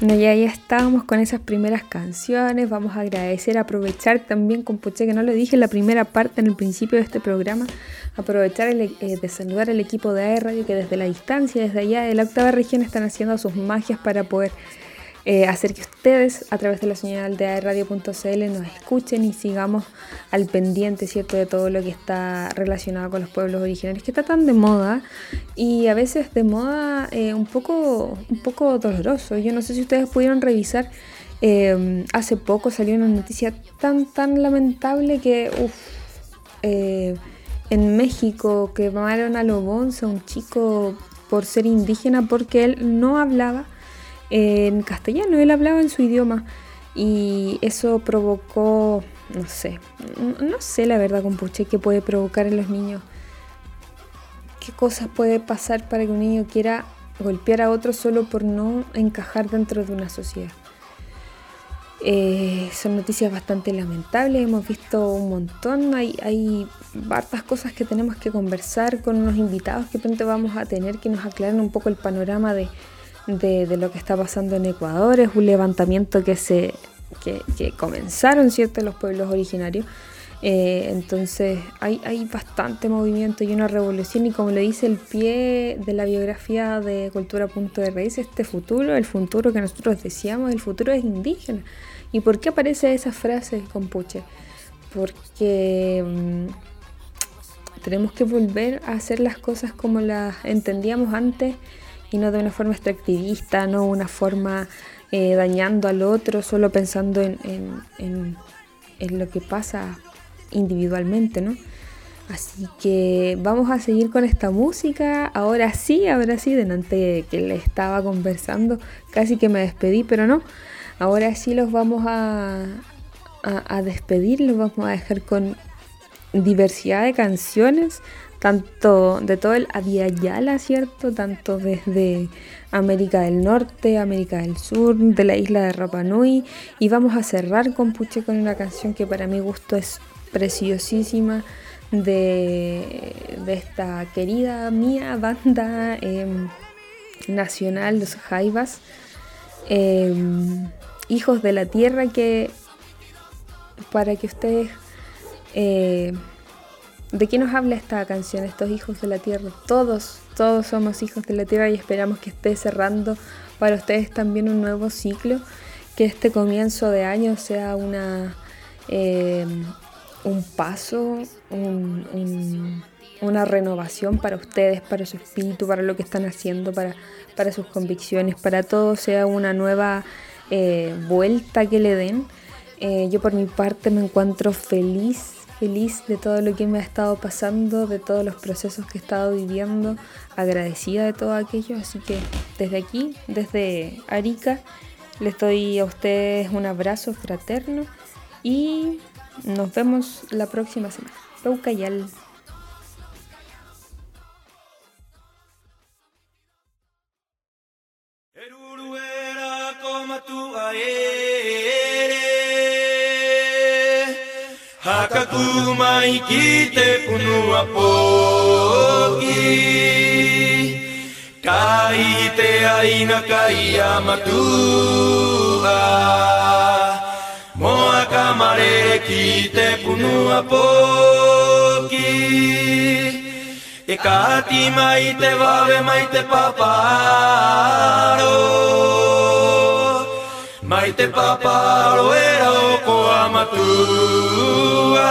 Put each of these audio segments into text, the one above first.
Bueno, ya, ya estábamos con esas primeras canciones. Vamos a agradecer, aprovechar también, con Puché, que no lo dije en la primera parte, en el principio de este programa, aprovechar el, eh, de saludar al equipo de AE Radio que desde la distancia, desde allá de la octava región, están haciendo sus magias para poder eh, hacer que ustedes a través de la señal de radio.cl nos escuchen y sigamos al pendiente, ¿cierto?, de todo lo que está relacionado con los pueblos originarios, que está tan de moda y a veces de moda eh, un, poco, un poco doloroso. Yo no sé si ustedes pudieron revisar, eh, hace poco salió una noticia tan, tan lamentable que, uff, en México quemaron a Lobonza, un chico por ser indígena, porque él no hablaba en castellano, él hablaba en su idioma y eso provocó, no sé, no sé la verdad, compuche, qué puede provocar en los niños. ¿Qué cosas puede pasar para que un niño quiera golpear a otro solo por no encajar dentro de una sociedad? Eh, son noticias bastante lamentables, hemos visto un montón, hay, hay hartas cosas que tenemos que conversar con unos invitados que pronto vamos a tener que nos aclaren un poco el panorama de, de, lo que está pasando en Ecuador. Es un levantamiento que se que, comenzaron cierto los pueblos originarios. Eh, entonces hay, hay bastante movimiento y una revolución y como le dice el pie de la biografía de Cultura Punto de Raíz, este futuro, el futuro que nosotros decíamos, el futuro es indígena. ¿Y por qué aparece esa frase, Compuche? Porque mm, tenemos que volver a hacer las cosas como las entendíamos antes y no de una forma extractivista, no una forma eh, dañando al otro, solo pensando en, en, en, lo que pasa individualmente, ¿no? Así que vamos a seguir con esta música. Ahora sí, ahora sí, delante que le estaba conversando, casi que me despedí, pero no. Ahora sí los vamos a, a, a despedir, los vamos a dejar con diversidad de canciones tanto de todo el Yala, ¿cierto? Tanto desde América del Norte, América del Sur, de la isla de Rapa Nui. Y vamos a cerrar con Puche con una canción que para mi gusto es preciosísima de, esta querida mía banda em, nacional, los Jaivas. Em, hijos de la Tierra que para que ustedes eh, ¿De qué nos habla esta canción, estos hijos de la tierra? Todos, todos somos hijos de la tierra y esperamos que esté cerrando para ustedes también un nuevo ciclo, que este comienzo de año sea una, eh, un paso, una renovación para ustedes, para su espíritu, para lo que están haciendo, para, sus convicciones, para todo sea una nueva eh, vuelta que le den. Eh, yo por mi parte me encuentro feliz feliz de todo lo que me ha estado pasando, de todos los procesos que he estado viviendo, agradecida de todo aquello. Así que desde aquí, desde Arica, les doy a ustedes un abrazo fraterno y nos vemos la próxima semana. Mai ki te punua poki. Kai te aina kai amatua. Moa ka marere ki te punua poki. E kati mai te wawe mai te paparo. Mai te paparo era o ko amatua.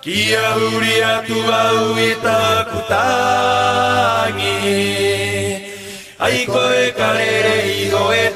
Kia huria tua uita kutangi. Aiko e ido igo e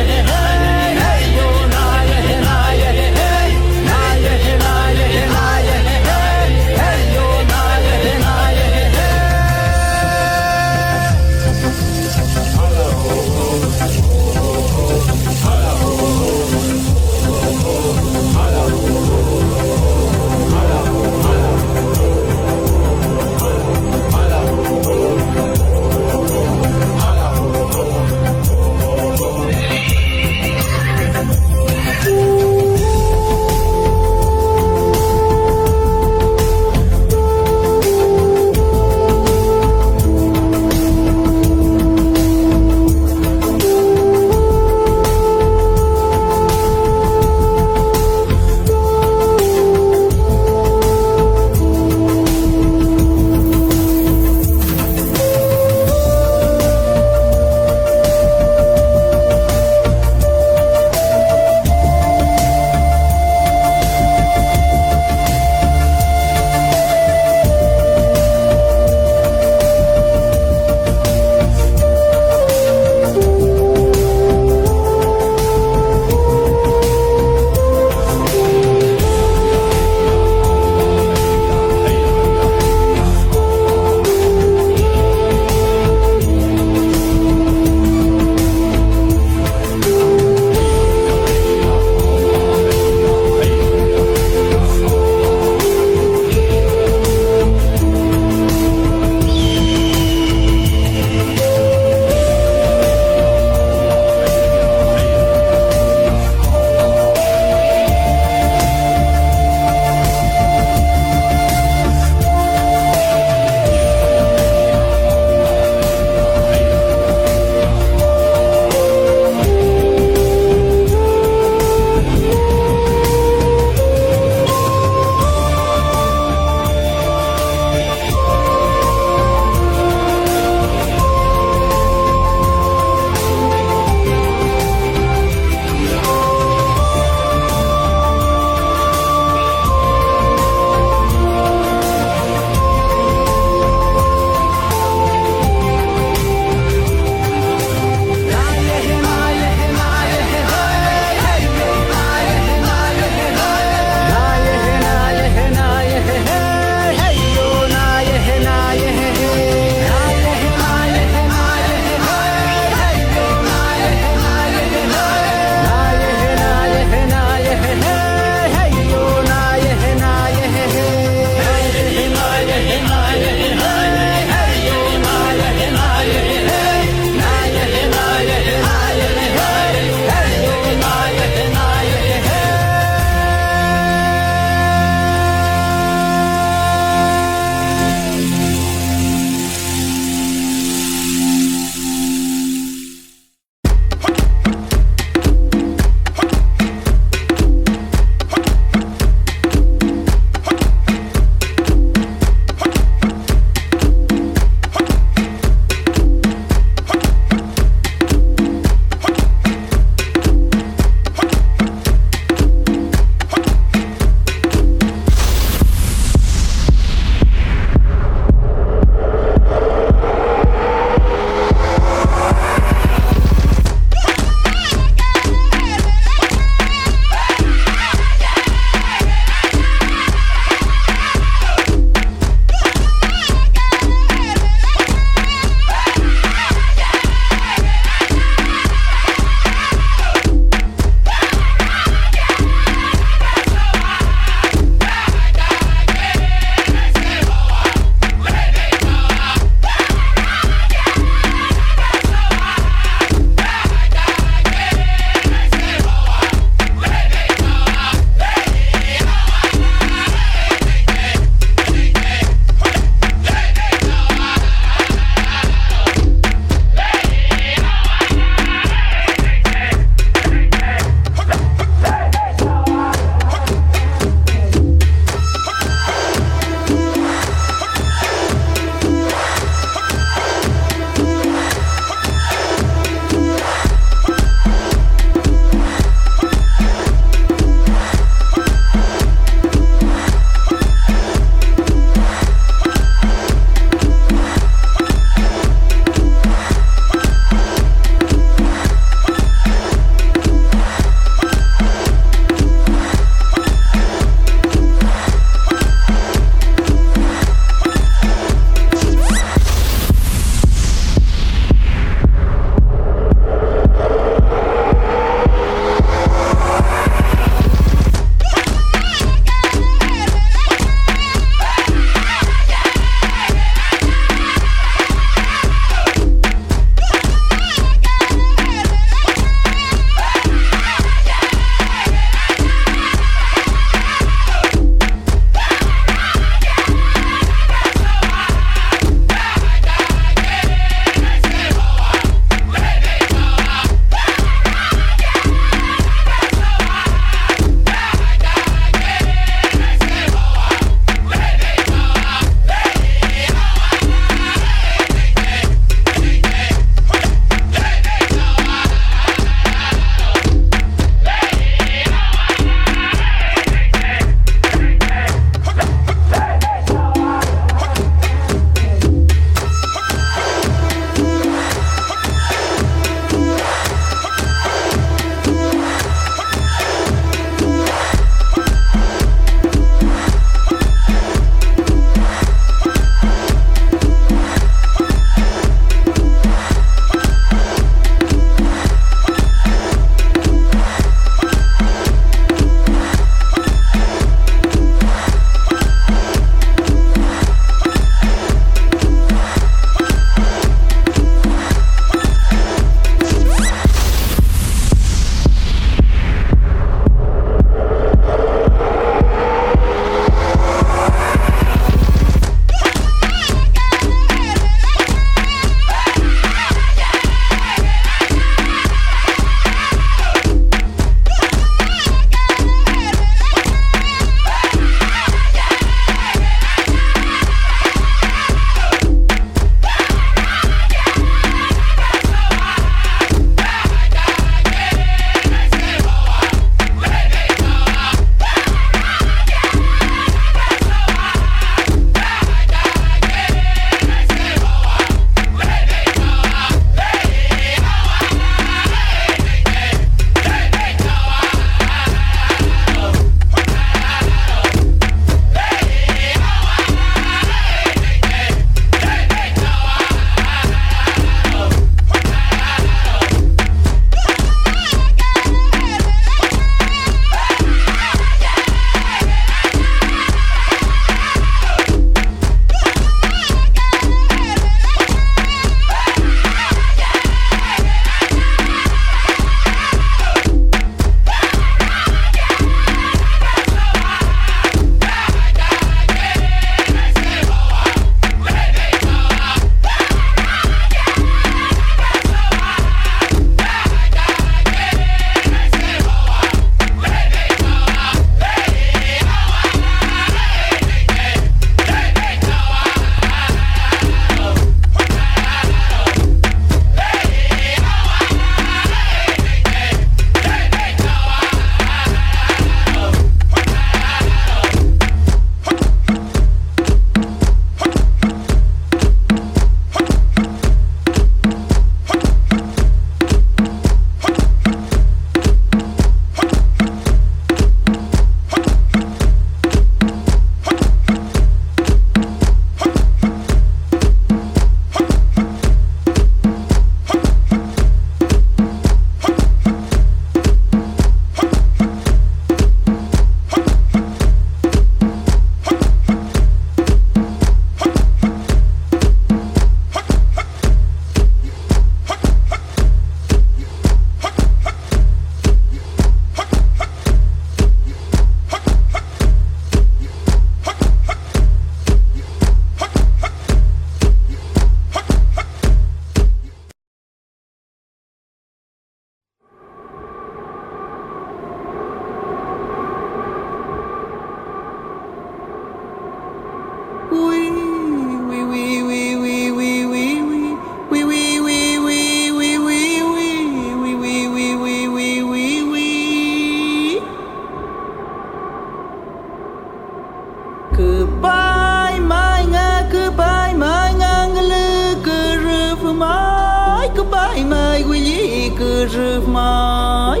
goodbye my nga goodbye my nga ngư cơ rư mai goodbye my quý gì cơ rư mai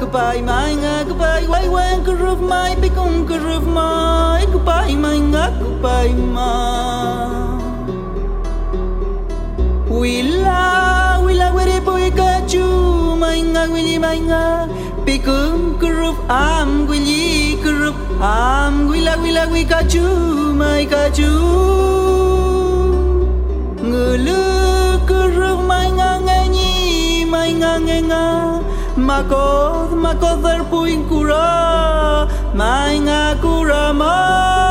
goodbye my nga goodbye quay quen cơ rư mai biết không cơ rư mai goodbye my nga goodbye my we la we la we đi bôi ca chu my nga quý gì my nga. Pikum kurup am gwili kurup am gwila gwila gwi ka chu mai ka chu Ngulu kurup mai nga nga ni mai nga nga. Nga Makod makod puin kura mai nga kura mai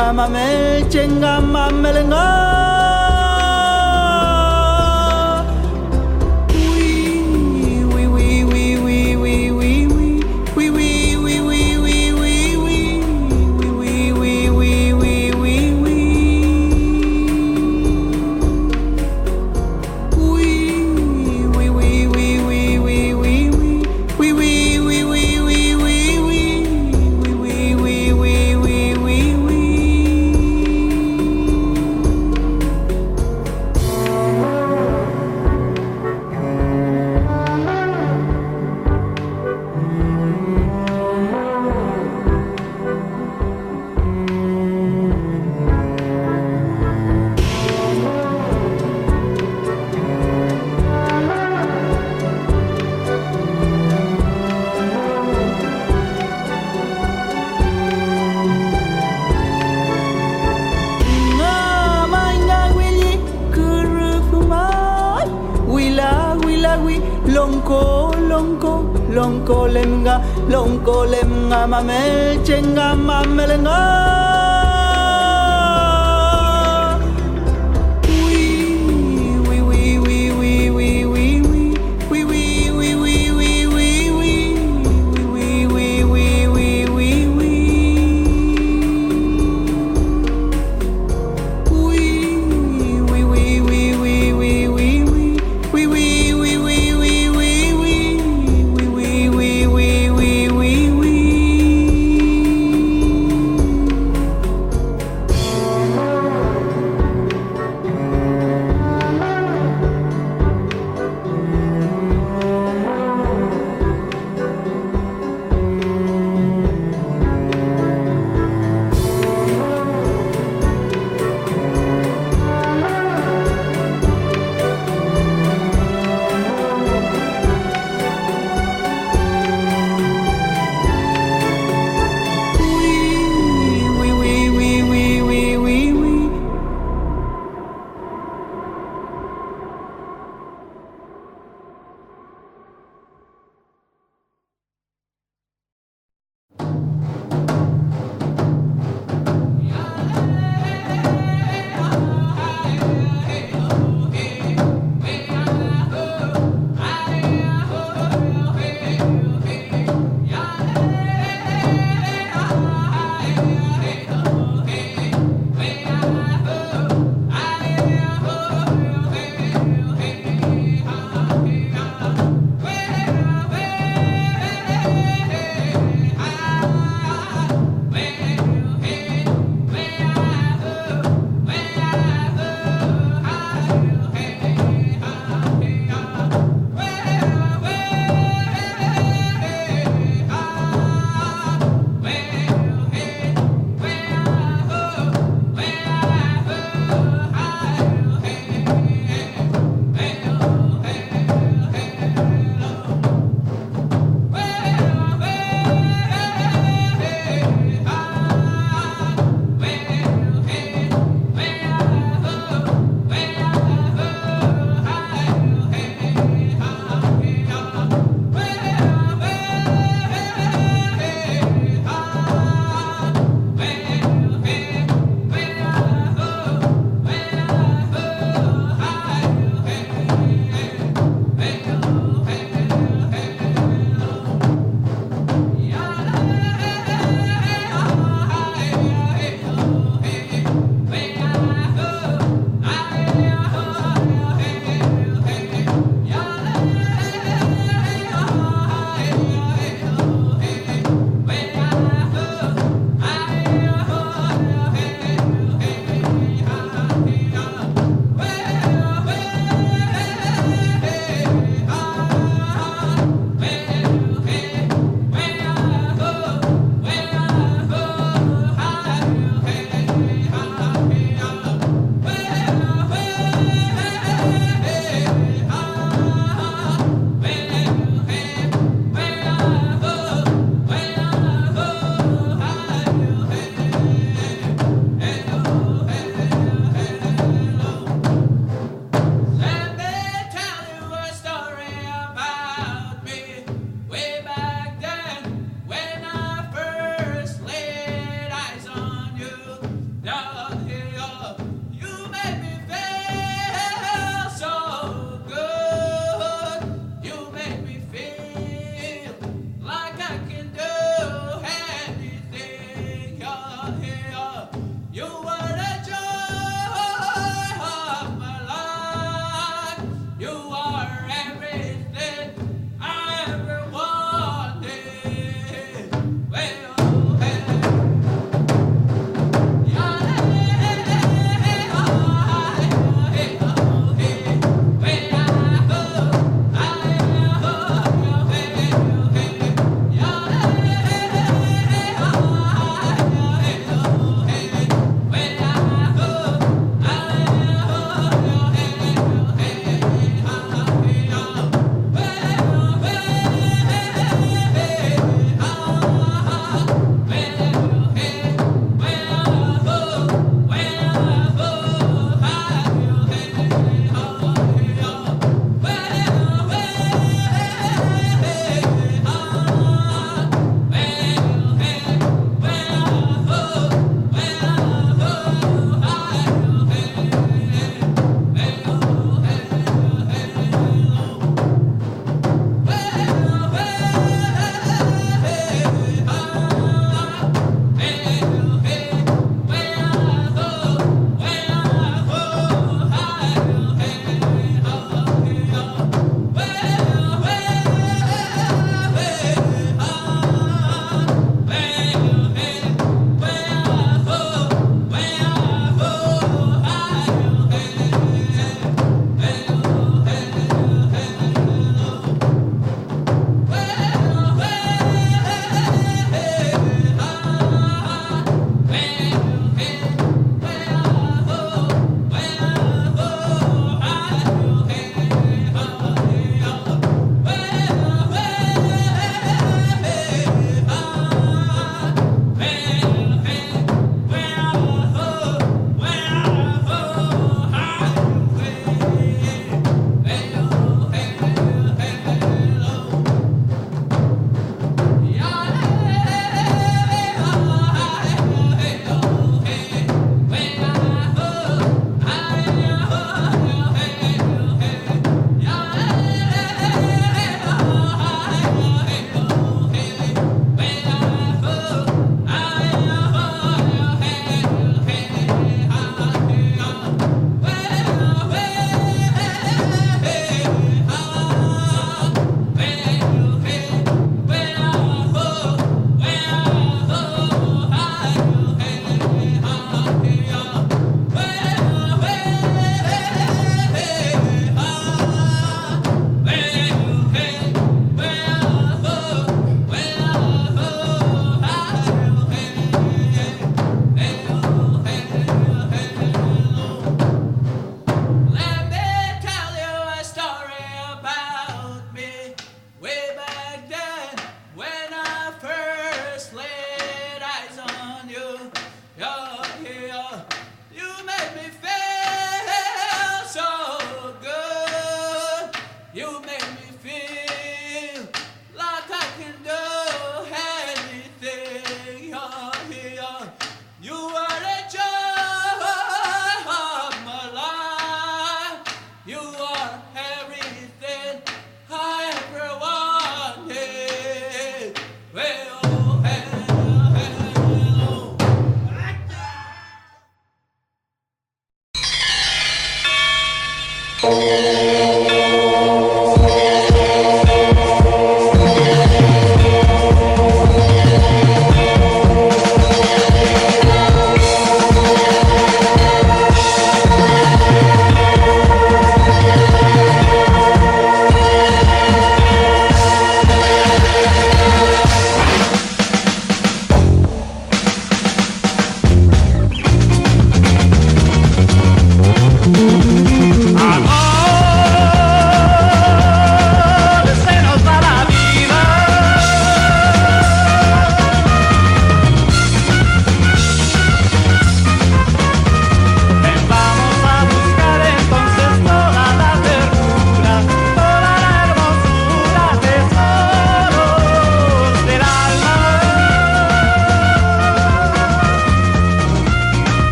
lemga mamel chenga mamelenga